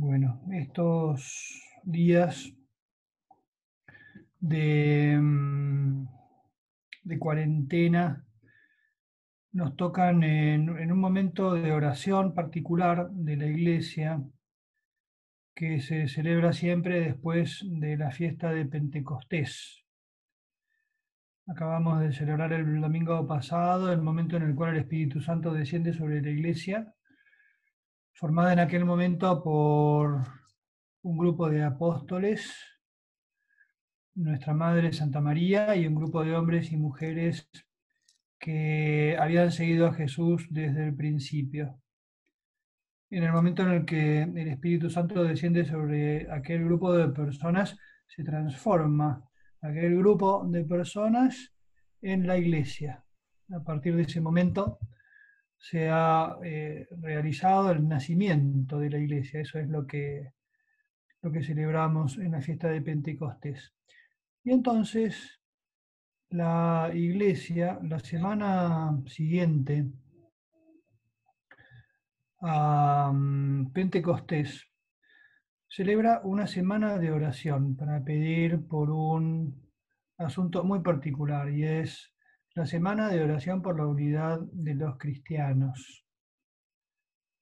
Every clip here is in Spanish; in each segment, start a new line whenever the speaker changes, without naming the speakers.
Bueno, estos días de, mm, cuarentena nos tocan en un momento de oración particular de la iglesia que se celebra siempre después de la fiesta de Pentecostés. Acabamos de celebrar el domingo pasado, el momento en el cual el Espíritu Santo desciende sobre la iglesia, formada en aquel momento por un grupo de apóstoles, nuestra Madre Santa María y un grupo de hombres y mujeres que habían seguido a Jesús desde el principio en el momento en el que el Espíritu Santo desciende sobre aquel grupo de personas, se transforma aquel grupo de personas en la iglesia. A partir de ese momento se ha eh, realizado el nacimiento de la iglesia. Eso es lo que, lo que celebramos en la fiesta de Pentecostés. Y entonces la iglesia, la semana siguiente, a mm, Pentecostés, celebra una semana de oración para pedir por un asunto muy particular y es la semana de oración por la unidad de los cristianos.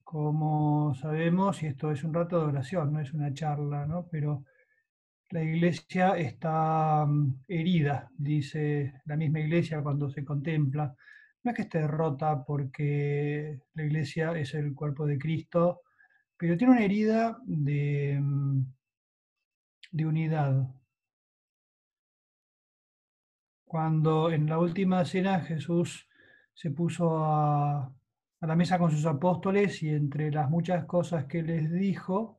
Como sabemos, y esto es un rato de oración, no es una charla, ¿no? pero la iglesia está mm, herida, dice la misma iglesia cuando se contempla no es que esté rota porque la iglesia es el cuerpo de Cristo, pero tiene una herida de, mm, de unidad. Cuando en la última cena Jesús se puso a, la mesa con sus apóstoles y entre las muchas cosas que les dijo,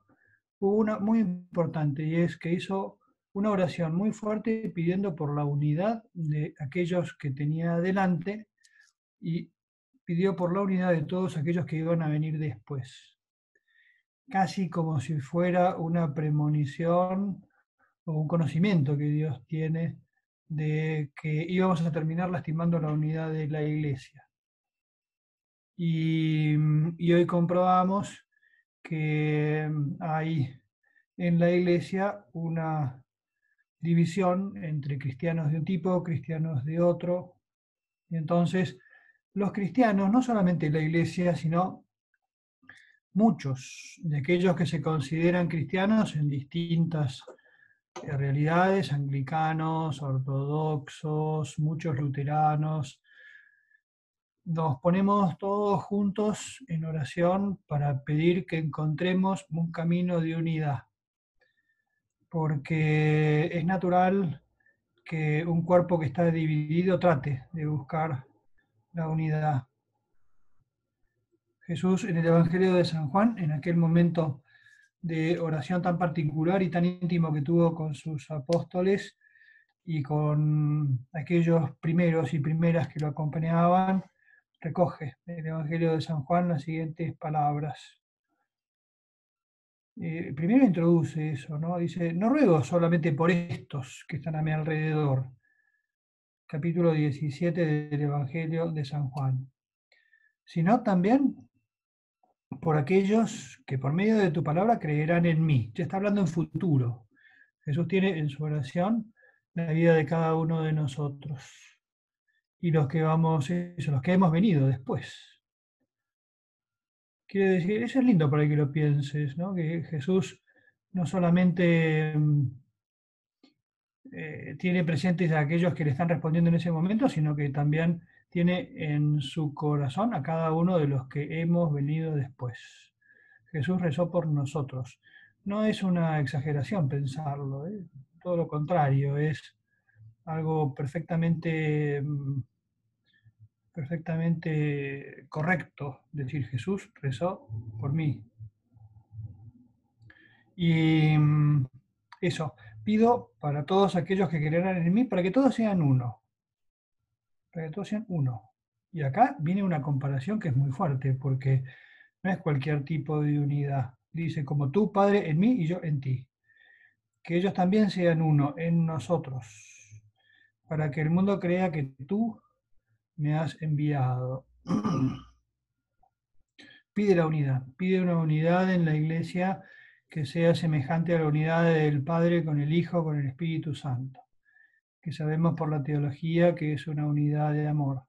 hubo una muy importante y es que hizo una oración muy fuerte pidiendo por la unidad de aquellos que tenía delante y pidió por la unidad de todos aquellos que iban a venir después, casi como si fuera una premonición o un conocimiento que Dios tiene de que íbamos a terminar lastimando la unidad de la iglesia. Y, y hoy comprobamos que hay en la iglesia una división entre cristianos de un tipo, cristianos de otro, y entonces los cristianos, no solamente la iglesia, sino muchos de aquellos que se consideran cristianos en distintas realidades, anglicanos, ortodoxos, muchos luteranos, nos ponemos todos juntos en oración para pedir que encontremos un camino de unidad, porque es natural que un cuerpo que está dividido trate de buscar la unidad. Jesús en el Evangelio de San Juan, en aquel momento de oración tan particular y tan íntimo que tuvo con sus apóstoles y con aquellos primeros y primeras que lo acompañaban, recoge el Evangelio de San Juan las siguientes palabras. Eh, primero introduce eso, ¿no? Dice, no ruego solamente por estos que están a mi alrededor, capítulo 17 del Evangelio de San Juan, sino también por aquellos que por medio de tu palabra creerán en mí. Ya está hablando en futuro. Jesús tiene en su oración la vida de cada uno de nosotros y los que vamos, los que hemos venido después. Quiere decir, eso es lindo para que lo pienses, ¿no? Que Jesús no solamente mm, eh, tiene presentes a aquellos que le están respondiendo en ese momento, sino que también tiene en su corazón a cada uno de los que hemos venido después. Jesús rezó por nosotros. No es una exageración pensarlo, ¿eh? todo lo contrario, es algo perfectamente, mm, perfectamente correcto decir Jesús rezó por mí. Y mm, eso, pido para todos aquellos que creerán en mí, para que todos sean uno. Sean uno. Y acá viene una comparación que es muy fuerte, porque no es cualquier tipo de unidad. Dice, como tú, Padre, en mí y yo en ti. Que ellos también sean uno en nosotros, para que el mundo crea que tú me has enviado. pide la unidad, pide una unidad en la iglesia que sea semejante a la unidad del Padre con el Hijo, con el Espíritu Santo, que sabemos por la teología que es una unidad de amor.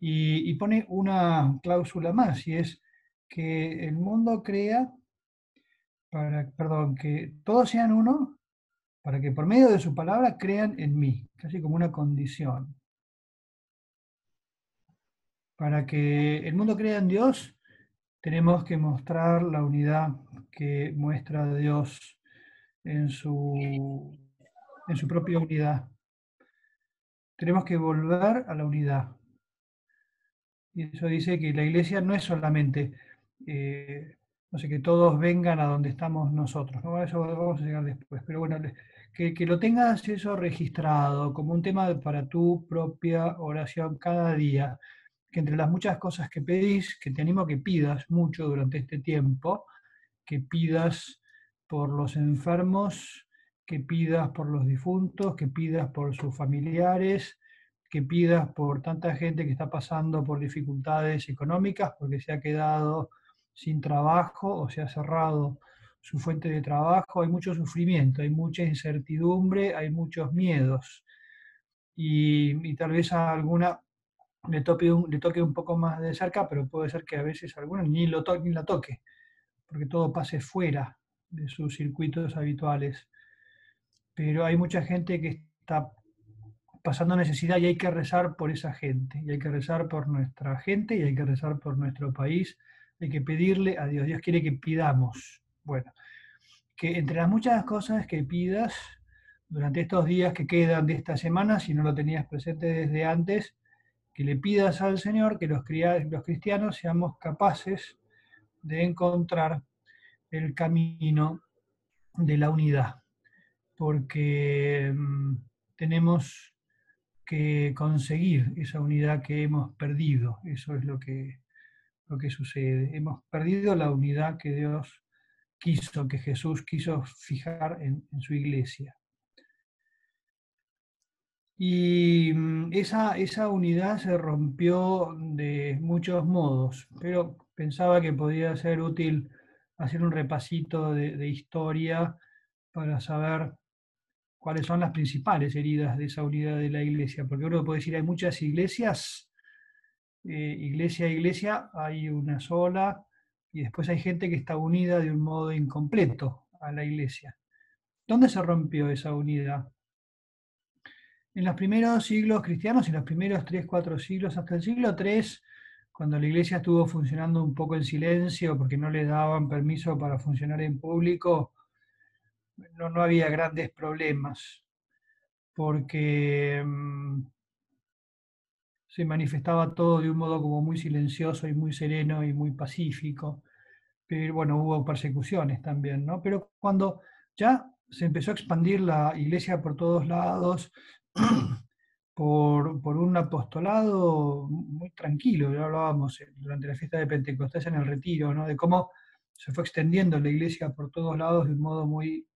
Y, pone una cláusula más, y es que el mundo crea, para, perdón, que todos sean uno, para que por medio de su palabra crean en mí, casi como una condición. Para que el mundo crea en Dios, tenemos que mostrar la unidad que muestra Dios en su, en su propia unidad. Tenemos que volver a la unidad. Y eso dice que la iglesia no es solamente, eh, no sé, que todos vengan a donde estamos nosotros. ¿no? Eso vamos a llegar después. Pero bueno, que, que, lo tengas eso registrado como un tema para tu propia oración cada día. Que entre las muchas cosas que pedís, que te animo a que pidas mucho durante este tiempo, que pidas por los enfermos, que pidas por los difuntos, que pidas por sus familiares, que pidas por tanta gente que está pasando por dificultades económicas porque se ha quedado sin trabajo o se ha cerrado su fuente de trabajo, hay mucho sufrimiento, hay mucha incertidumbre, hay muchos miedos. Y, tal vez a alguna le toque, un, poco más de cerca, pero puede ser que a veces alguna ni, lo ni la toque, porque todo pase fuera de sus circuitos habituales. Pero hay mucha gente que está pasando necesidad y hay que rezar por esa gente, y hay que rezar por nuestra gente, y hay que rezar por nuestro país, hay que pedirle a Dios, Dios quiere que pidamos. Bueno, que entre las muchas cosas que pidas durante estos días que quedan de esta semana, si no lo tenías presente desde antes, que le pidas al Señor que los, los cristianos seamos capaces de encontrar el camino de la unidad, porque mm, tenemos que conseguir esa unidad que hemos perdido. Eso es lo que, lo que sucede. Hemos perdido la unidad que Dios quiso, que Jesús quiso fijar en, su iglesia. Y mm, esa, esa, unidad se rompió de muchos modos, pero pensaba que podía ser útil hacer un repasito de, de historia para saber cuáles son las principales heridas de esa unidad de la iglesia, porque uno puede decir, hay muchas iglesias, eh, iglesia a iglesia, hay una sola, y después hay gente que está unida de un modo incompleto a la iglesia. ¿Dónde se rompió esa unidad? En los primeros siglos cristianos, en los primeros tres, cuatro siglos, hasta el siglo III, cuando la iglesia estuvo funcionando un poco en silencio porque no le daban permiso para funcionar en público, no, no había grandes problemas, porque mm, se manifestaba todo de un modo como muy silencioso y muy sereno y muy pacífico. Pero bueno, hubo persecuciones también, ¿no? Pero cuando ya se empezó a expandir la iglesia por todos lados, por, por, un apostolado muy tranquilo, ya hablábamos durante la fiesta de Pentecostés en el retiro, ¿no? de cómo se fue extendiendo la iglesia por todos lados de un modo muy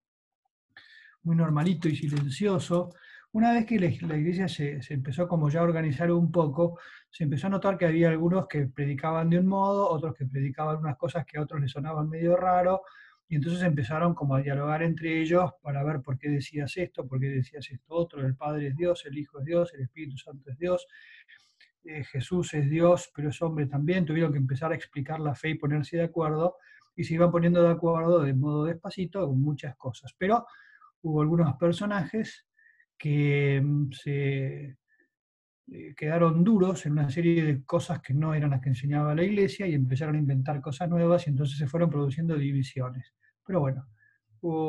muy normalito y silencioso. Una vez que la, iglesia se, empezó como ya a organizar un poco, se empezó a notar que había algunos que predicaban de un modo, otros que predicaban unas cosas que a otros les sonaban medio raro, y entonces empezaron como a dialogar entre ellos para ver por qué decías esto, por qué decías esto otro, el Padre es Dios, el Hijo es Dios, el Espíritu Santo es Dios, eh, Jesús es Dios, pero es hombre también, tuvieron que empezar a explicar la fe y ponerse de acuerdo, y se iban poniendo de acuerdo de modo despacito con muchas cosas. Pero hubo algunos personajes que mm, se eh, quedaron duros en una serie de cosas que no eran las que enseñaba la iglesia y empezaron a inventar cosas nuevas y entonces se fueron produciendo divisiones. Pero bueno,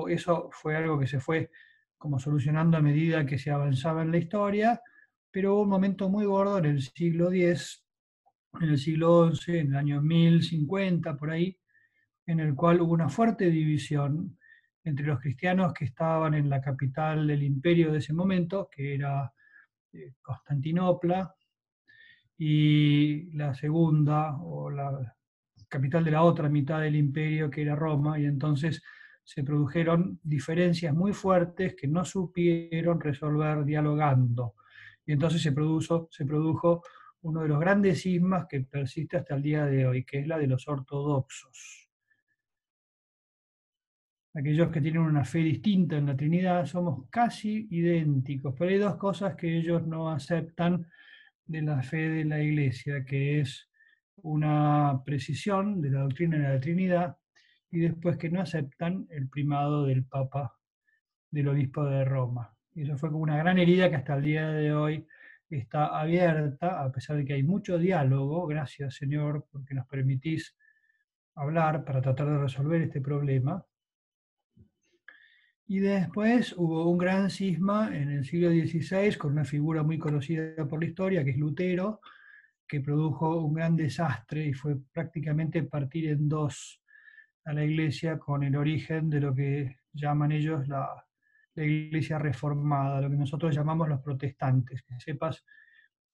eso fue algo que se fue como solucionando a medida que se avanzaba en la historia, pero hubo un momento muy gordo en el siglo X, en el siglo XI, en el año 1050, por ahí, en el cual hubo una fuerte división entre los cristianos que estaban en la capital del imperio de ese momento, que era eh, Constantinopla, y la segunda o la capital de la otra mitad del imperio, que era Roma, y entonces se produjeron diferencias muy fuertes que no supieron resolver dialogando. Y entonces se, produjo, uno de los grandes sismas que persiste hasta el día de hoy, que es la de los ortodoxos aquellos que tienen una fe distinta en la Trinidad, somos casi idénticos, pero hay dos cosas que ellos no aceptan de la fe de la Iglesia, que es una precisión de la doctrina de la Trinidad y después que no aceptan el primado del Papa, del Obispo de Roma. Y eso fue como una gran herida que hasta el día de hoy está abierta, a pesar de que hay mucho diálogo. Gracias, Señor, porque nos permitís hablar para tratar de resolver este problema. Y después hubo un gran cisma en el siglo XVI con una figura muy conocida por la historia, que es Lutero, que produjo un gran desastre y fue prácticamente partir en dos a la iglesia con el origen de lo que llaman ellos la, iglesia reformada, lo que nosotros llamamos los protestantes. Que sepas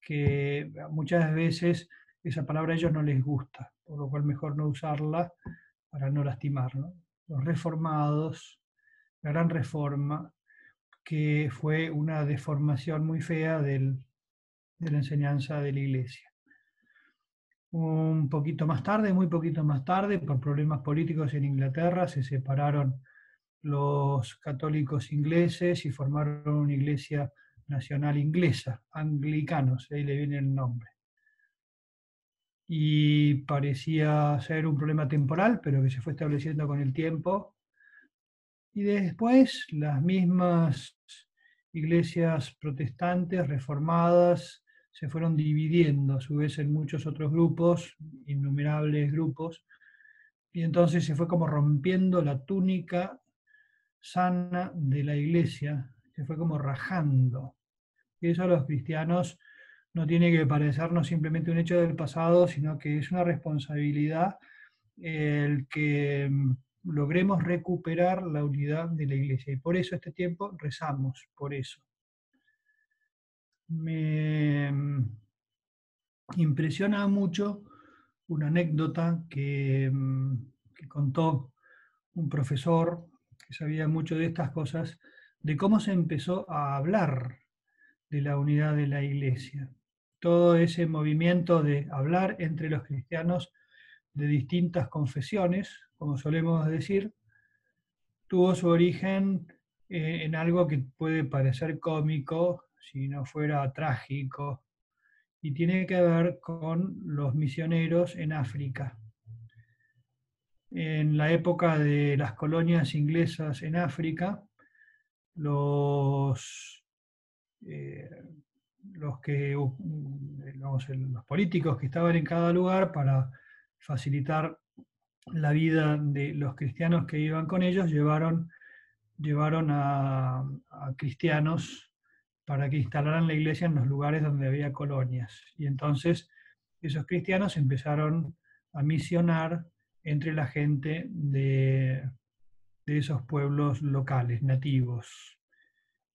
que muchas veces esa palabra a ellos no les gusta, por lo cual mejor no usarla para no lastimar. Los reformados la gran reforma, que fue una deformación muy fea de la enseñanza de la iglesia. Un poquito más tarde, muy poquito más tarde, por problemas políticos en Inglaterra, se separaron los católicos ingleses y formaron una iglesia nacional inglesa, anglicanos, ahí le viene el nombre. Y parecía ser un problema temporal, pero que se fue estableciendo con el tiempo y después las mismas iglesias protestantes reformadas se fueron dividiendo a su vez en muchos otros grupos, innumerables grupos, y entonces se fue como rompiendo la túnica sana de la iglesia, se fue como rajando. Y eso a los cristianos no tiene que parecernos simplemente un hecho del pasado, sino que es una responsabilidad el que logremos recuperar la unidad de la iglesia. Y por eso este tiempo rezamos, por eso. Me mm, impresiona mucho una anécdota que, mm, que contó un profesor que sabía mucho de estas cosas, de cómo se empezó a hablar de la unidad de la iglesia. Todo ese movimiento de hablar entre los cristianos de distintas confesiones, como solemos decir, tuvo su origen eh, en algo que puede parecer cómico, si no fuera trágico, y tiene que ver con los misioneros en África. En la época de las colonias inglesas en África, los, eh, los, que, los políticos que estaban en cada lugar para facilitar la vida de los cristianos que iban con ellos, llevaron, llevaron a, cristianos para que instalaran la iglesia en los lugares donde había colonias. Y entonces esos cristianos empezaron a misionar entre la gente de, de esos pueblos locales, nativos.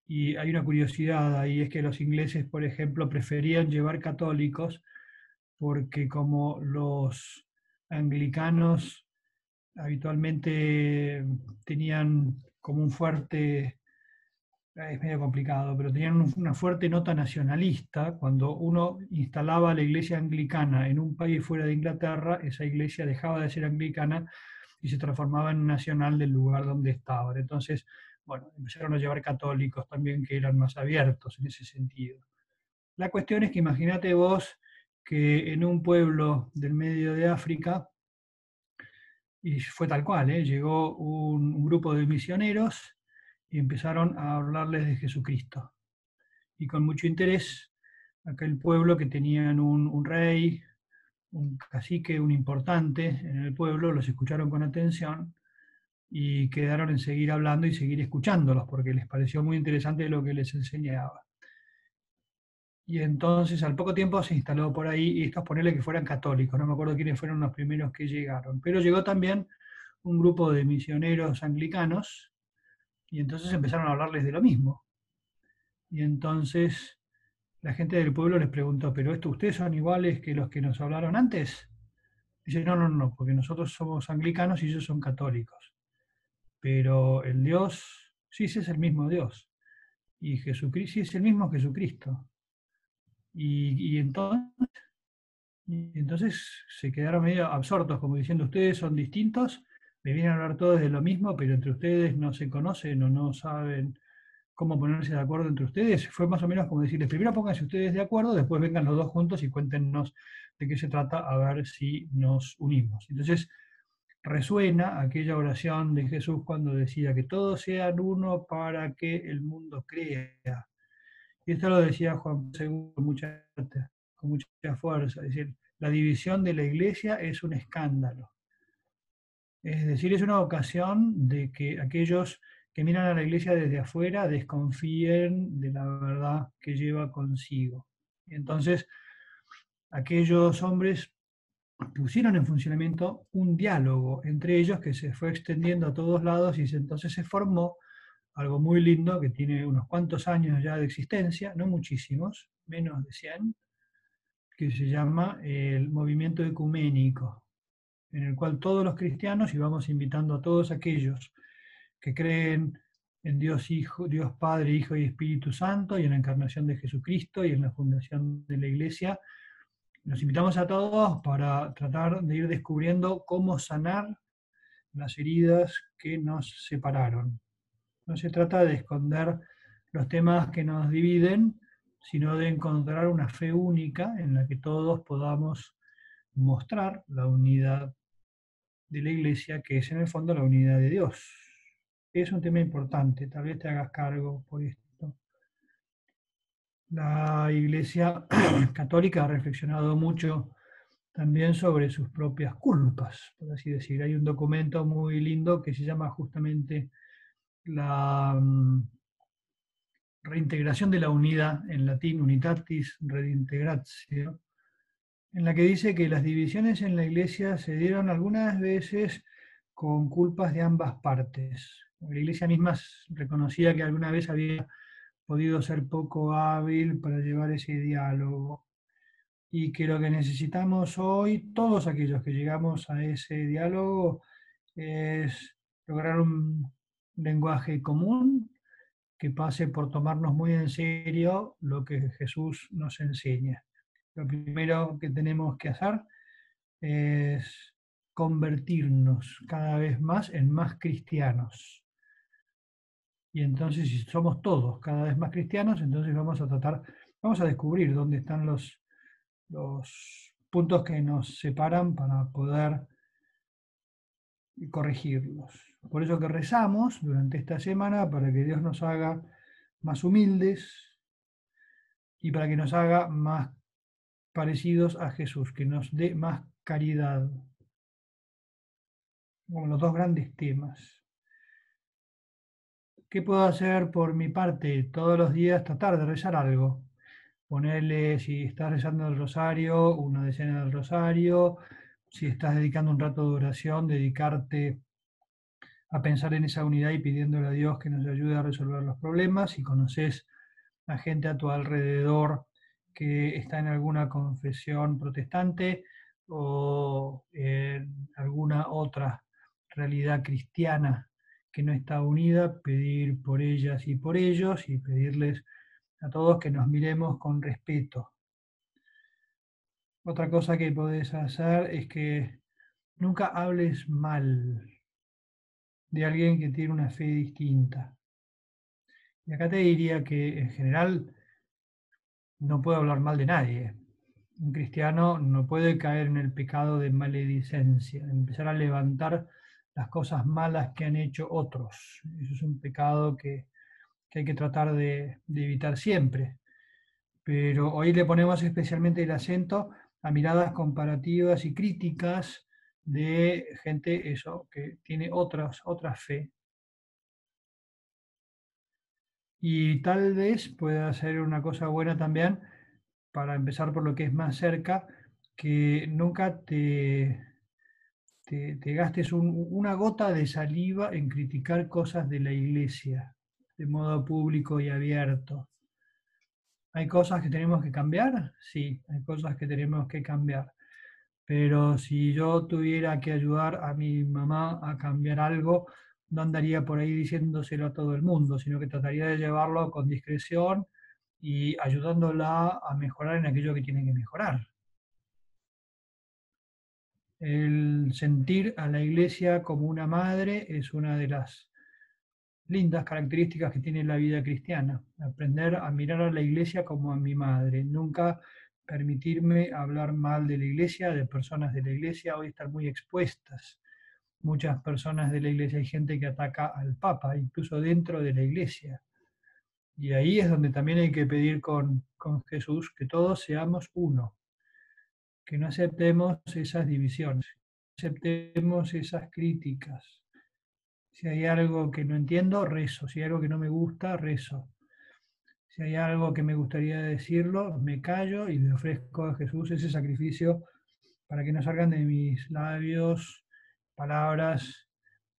Y hay una curiosidad ahí, es que los ingleses, por ejemplo, preferían llevar católicos porque como los anglicanos habitualmente tenían como un fuerte, es medio complicado, pero tenían una fuerte nota nacionalista. Cuando uno instalaba la iglesia anglicana en un país fuera de Inglaterra, esa iglesia dejaba de ser anglicana y se transformaba en nacional del lugar donde estaba. Entonces, bueno, empezaron a llevar católicos también que eran más abiertos en ese sentido. La cuestión es que imagínate vos que en un pueblo del medio de África, y fue tal cual, ¿eh? llegó un, grupo de misioneros y empezaron a hablarles de Jesucristo. Y con mucho interés, aquel pueblo que tenían un, un rey, un cacique, un importante en el pueblo, los escucharon con atención y quedaron en seguir hablando y seguir escuchándolos, porque les pareció muy interesante lo que les enseñaba. Y entonces al poco tiempo se instaló por ahí, y estos ponerle que fueran católicos, no me acuerdo quiénes fueron los primeros que llegaron, pero llegó también un grupo de misioneros anglicanos, y entonces empezaron a hablarles de lo mismo. Y entonces la gente del pueblo les preguntó, ¿pero esto ustedes son iguales que los que nos hablaron antes? Dice, no, no, no, porque nosotros somos anglicanos y ellos son católicos. Pero el Dios, sí, sí es el mismo Dios. Y Jesucristo, sí es el mismo Jesucristo. Y, entonces, entonces se quedaron medio absortos, como diciendo, ustedes son distintos, me vienen a hablar todos de lo mismo, pero entre ustedes no se conocen o no saben cómo ponerse de acuerdo entre ustedes. Fue más o menos como decirles, primero pónganse ustedes de acuerdo, después vengan los dos juntos y cuéntenos de qué se trata, a ver si nos unimos. Entonces, resuena aquella oración de Jesús cuando decía que todos sean uno para que el mundo crea. Y esto lo decía Juan II con mucha, con mucha fuerza, es decir, la división de la iglesia es un escándalo. Es decir, es una ocasión de que aquellos que miran a la iglesia desde afuera desconfíen de la verdad que lleva consigo. Entonces, aquellos hombres pusieron en funcionamiento un diálogo entre ellos que se fue extendiendo a todos lados y entonces se formó algo muy lindo que tiene unos cuantos años ya de existencia, no muchísimos, menos de 100, que se llama el movimiento ecuménico, en el cual todos los cristianos, y vamos invitando a todos aquellos que creen en Dios Hijo, Dios Padre, Hijo y Espíritu Santo, y en la encarnación de Jesucristo y en la fundación de la Iglesia, nos invitamos a todos para tratar de ir descubriendo cómo sanar las heridas que nos separaron. No se trata de esconder los temas que nos dividen, sino de encontrar una fe única en la que todos podamos mostrar la unidad de la Iglesia, que es en el fondo la unidad de Dios. Es un tema importante, tal vez te hagas cargo por esto. La Iglesia Católica ha reflexionado mucho también sobre sus propias culpas, por así decir. Hay un documento muy lindo que se llama justamente la mm, reintegración de la unidad, en latín unitatis redintegratio, en la que dice que las divisiones en la iglesia se dieron algunas veces con culpas de ambas partes. La iglesia misma reconocía que alguna vez había podido ser poco hábil para llevar ese diálogo. Y que lo que necesitamos hoy, todos aquellos que llegamos a ese diálogo, es lograr un lenguaje común que pase por tomarnos muy en serio lo que Jesús nos enseña. Lo primero que tenemos que hacer es convertirnos cada vez más en más cristianos. Y entonces, si somos todos cada vez más cristianos, entonces vamos a tratar, vamos a descubrir dónde están los, los puntos que nos separan para poder corregirlos. Por eso que rezamos durante esta semana para que Dios nos haga más humildes y para que nos haga más parecidos a Jesús, que nos dé más caridad. Como los dos grandes temas. ¿Qué puedo hacer por mi parte? Todos los días tratar de rezar algo. Ponerle, si estás rezando el rosario, una decena del rosario. Si estás dedicando un rato de oración, dedicarte a pensar en esa unidad y pidiéndole a Dios que nos ayude a resolver los problemas. Si conoces a gente a tu alrededor que está en alguna confesión protestante o en alguna otra realidad cristiana que no está unida, pedir por ellas y por ellos y pedirles a todos que nos miremos con respeto. Otra cosa que podés hacer es que nunca hables mal de alguien que tiene una fe distinta. Y acá te diría que en general no puedo hablar mal de nadie. Un cristiano no puede caer en el pecado de maledicencia, empezar a levantar las cosas malas que han hecho otros. Eso es un pecado que, hay que tratar de, evitar siempre. Pero hoy le ponemos especialmente el acento a miradas comparativas y críticas de gente eso, que tiene otras, otra fe. Y tal vez pueda ser una cosa buena también, para empezar por lo que es más cerca, que nunca te, te, gastes una gota de saliva en criticar cosas de la iglesia de modo público y abierto. ¿Hay cosas que tenemos que cambiar? Sí, hay cosas que tenemos que cambiar. Pero si yo tuviera que ayudar a mi mamá a cambiar algo, no andaría por ahí diciéndoselo a todo el mundo, sino que trataría de llevarlo con discreción y ayudándola a mejorar en aquello que tiene que mejorar. El sentir a la iglesia como una madre es una de las lindas características que tiene la vida cristiana. Aprender a mirar a la iglesia como a mi madre. Nunca permitirme hablar mal de la iglesia, de personas de la iglesia, hoy están muy expuestas. Muchas personas de la iglesia, hay gente que ataca al Papa, incluso dentro de la iglesia. Y ahí es donde también hay que pedir con, con Jesús que todos seamos uno, que no aceptemos esas divisiones, aceptemos esas críticas. Si hay algo que no entiendo, rezo. Si hay algo que no me gusta, rezo. Si hay algo que me gustaría decirlo, me callo y le ofrezco a Jesús ese sacrificio para que no salgan de mis labios palabras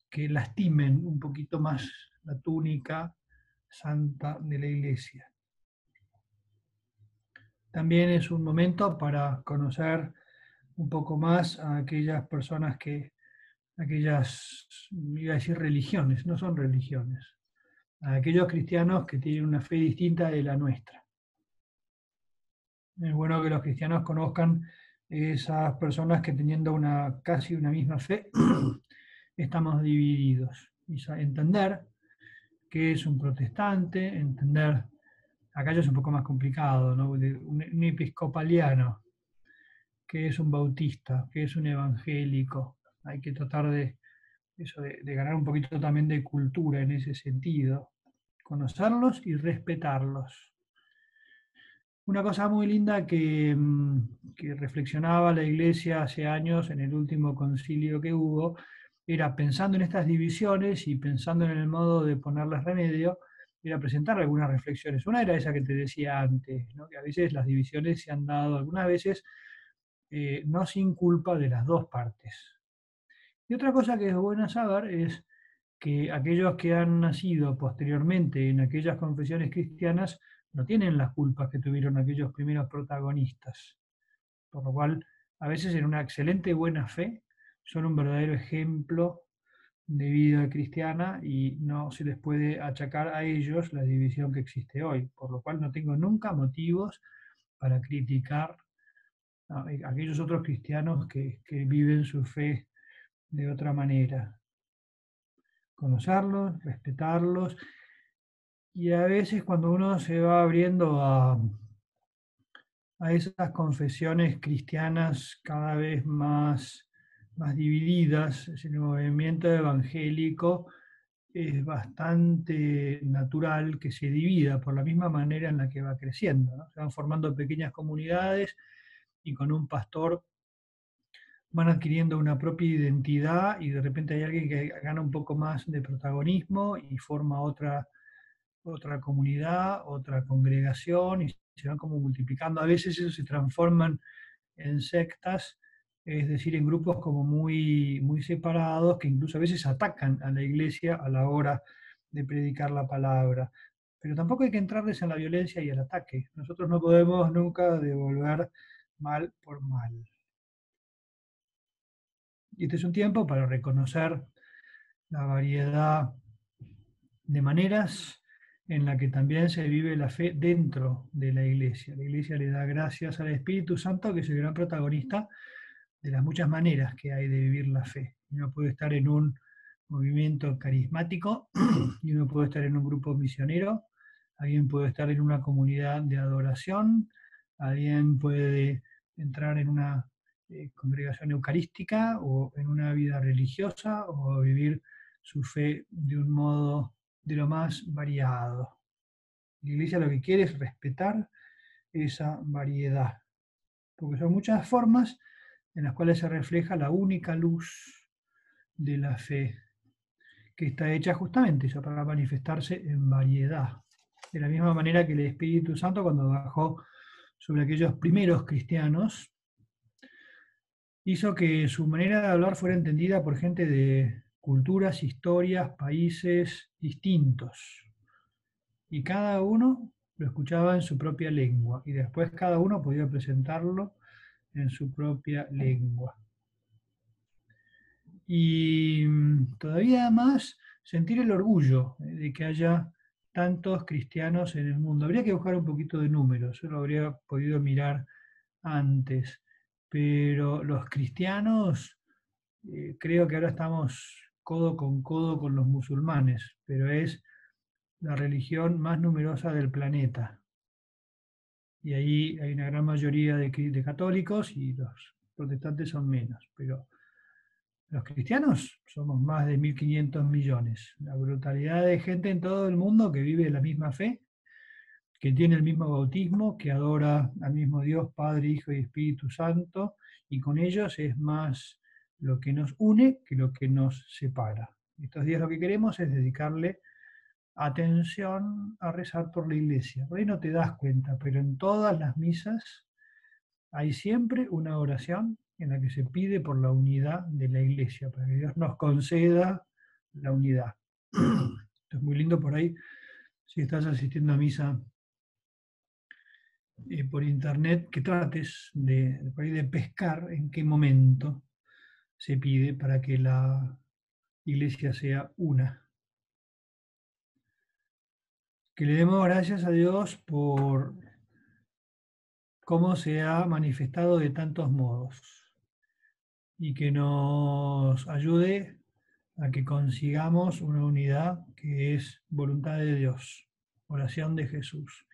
que lastimen un poquito más la túnica santa de la iglesia. También es un momento para conocer un poco más a aquellas personas que, aquellas, iba a decir religiones, no son religiones, aquellos cristianos que tienen una fe distinta de la nuestra. Es bueno que los cristianos conozcan esas personas que teniendo una casi una misma fe, estamos divididos. Y entender qué es un protestante, entender acá ya es un poco más complicado, ¿no? un, episcopaliano, que es un bautista, que es un evangélico. Hay que tratar de, eso, de, ganar un poquito también de cultura en ese sentido, conocerlos y respetarlos. Una cosa muy linda que, mm, que, reflexionaba la Iglesia hace años en el último concilio que hubo, era pensando en estas divisiones y pensando en el modo de ponerles remedio, era presentar algunas reflexiones. Una era esa que te decía antes, que a veces las divisiones se han dado, algunas veces eh, no sin culpa de las dos partes. Y otra cosa que es buena saber es que aquellos que han nacido posteriormente en aquellas confesiones cristianas no tienen las culpas que tuvieron aquellos primeros protagonistas. Por lo cual, a veces en una excelente buena fe son un verdadero ejemplo de vida cristiana y no se les puede achacar a ellos la división que existe hoy, por lo cual no tengo nunca motivos para criticar a aquellos otros cristianos que, que viven su fe de otra manera. Conocerlos, respetarlos y a veces cuando uno se va abriendo a, a esas confesiones cristianas cada vez más más divididas, el movimiento evangélico es bastante natural que se divida por la misma manera en la que va creciendo. Se van formando pequeñas comunidades y con un pastor van adquiriendo una propia identidad y de repente hay alguien que gana un poco más de protagonismo y forma otra, otra comunidad, otra congregación y se van como multiplicando. A veces eso se transforman en sectas es decir, en grupos como muy, muy separados que incluso a veces atacan a la iglesia a la hora de predicar la palabra. Pero tampoco hay que entrarles en la violencia y el ataque. Nosotros no podemos nunca devolver mal por mal. Este es un tiempo para reconocer la variedad de maneras en la que también se vive la fe dentro de la iglesia. La iglesia le da gracias al Espíritu Santo, que es el gran protagonista de las muchas maneras que hay de vivir la fe. Uno puede estar en un movimiento carismático y uno puede estar en un grupo misionero, alguien puede estar en una comunidad de adoración, alguien puede entrar en una eh, congregación eucarística o en una vida religiosa o vivir su fe de un modo de lo más variado. La iglesia lo que quiere es respetar esa variedad, porque son muchas formas en las cuales se refleja la única luz de la fe, que está hecha justamente eso, para manifestarse en variedad. De la misma manera que el Espíritu Santo cuando bajó sobre aquellos primeros cristianos, hizo que su manera de hablar fuera entendida por gente de culturas, historias, países distintos. Y cada uno lo escuchaba en su propia lengua y después cada uno podía presentarlo en su propia lengua. Y mm, todavía más sentir el orgullo eh, de que haya tantos cristianos en el mundo. Habría que buscar un poquito de números, yo lo habría podido mirar antes, pero los cristianos eh, creo que ahora estamos codo con codo con los musulmanes, pero es la religión más numerosa del planeta. Y ahí hay una gran mayoría de, de católicos y los protestantes son menos, pero los cristianos somos más de 1.500 millones. La brutalidad de gente en todo el mundo que vive la misma fe, que tiene el mismo bautismo, que adora al mismo Dios, Padre, Hijo y Espíritu Santo, y con ellos es más lo que nos une que lo que nos separa. Estos días lo que queremos es dedicarle atención a rezar por la iglesia. Ahí no te das cuenta, pero en todas las misas hay siempre una oración en la que se pide por la unidad de la iglesia, para que Dios nos conceda la unidad. Esto es muy lindo por ahí, si estás asistiendo a misa eh, por internet, que trates de, de pescar en qué momento se pide para que la iglesia sea una. Que le demos gracias a Dios por cómo se ha manifestado de tantos modos y que nos ayude a que consigamos una unidad que es voluntad de Dios, oración de Jesús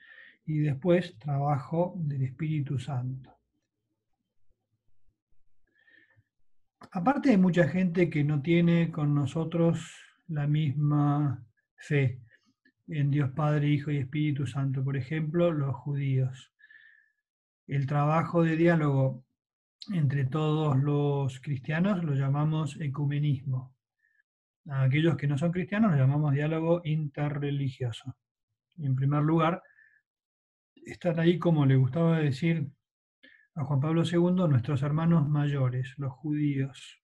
y después trabajo del Espíritu Santo. Aparte hay mucha gente que no tiene con nosotros la misma fe en Dios Padre, Hijo y Espíritu Santo. Por ejemplo, los judíos. El trabajo de diálogo entre todos los cristianos lo llamamos ecumenismo. A aquellos que no son cristianos lo llamamos diálogo interreligioso. En primer lugar, están ahí, como le gustaba decir a Juan Pablo II nuestros hermanos mayores, los judíos,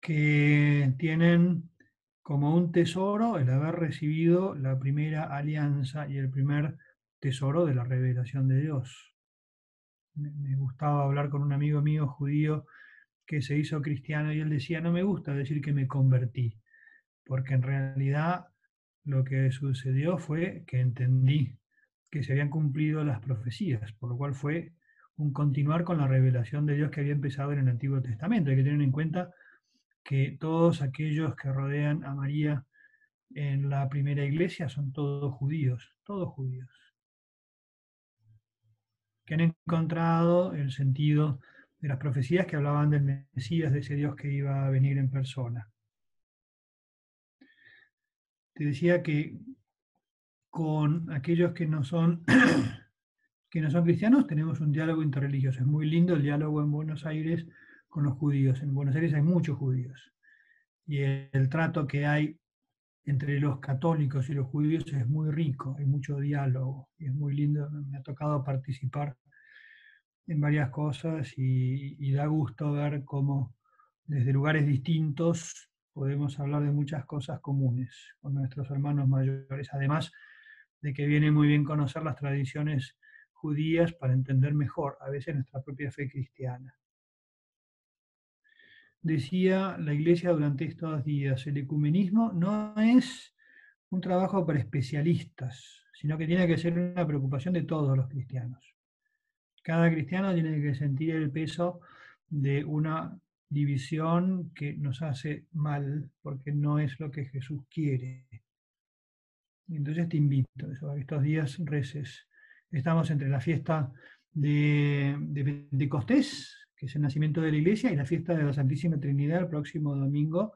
que tienen como un tesoro el haber recibido la primera alianza y el primer tesoro de la revelación de Dios. Me gustaba hablar con un amigo mío judío que se hizo cristiano y él decía, no me gusta decir que me convertí, porque en realidad lo que sucedió fue que entendí que se habían cumplido las profecías, por lo cual fue un continuar con la revelación de Dios que había empezado en el Antiguo Testamento. Hay que tener en cuenta que todos aquellos que rodean a María en la primera iglesia son todos judíos, todos judíos, que han encontrado el sentido de las profecías que hablaban del Mesías, de ese Dios que iba a venir en persona. Te decía que con aquellos que no son que no son cristianos tenemos un diálogo interreligioso. Es muy lindo el diálogo en Buenos Aires con los judíos. En Buenos Aires hay muchos judíos. Y el, trato que hay entre los católicos y los judíos es muy rico, hay mucho diálogo. Y es muy lindo. Me ha tocado participar en varias cosas y, y da gusto ver cómo desde lugares distintos podemos hablar de muchas cosas comunes con nuestros hermanos mayores. Además, de que viene muy bien conocer las tradiciones judías para entender mejor a veces nuestra propia fe cristiana. Decía la Iglesia durante estos días, el ecumenismo no es un trabajo para especialistas, sino que tiene que ser una preocupación de todos los cristianos. Cada cristiano tiene que sentir el peso de una división que nos hace mal porque no es lo que Jesús quiere. Entonces te invito a estos días reces. Estamos entre la fiesta de, de Pentecostés, que es el nacimiento de la iglesia, y la fiesta de la Santísima Trinidad el próximo domingo,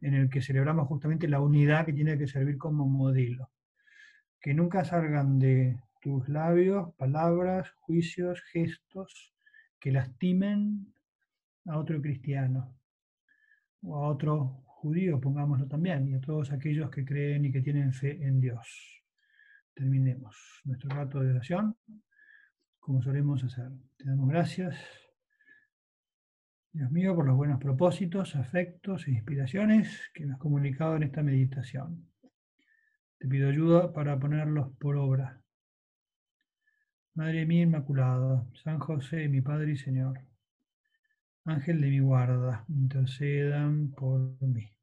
en el que celebramos justamente la unidad que tiene que servir como modelo. Que nunca salgan de tus labios palabras, juicios, gestos que lastimen a otro cristiano o a otro judíos, pongámoslo también, y a todos aquellos que creen y que tienen fe en Dios. Terminemos nuestro rato de oración, como solemos hacer. Te damos gracias, Dios mío, por los buenos propósitos, afectos e inspiraciones que me has comunicado en esta meditación. Te pido ayuda para ponerlos por obra. Madre mía Inmaculada, San José, mi Padre y Señor, Ángel de mi guarda, intercedan por mí.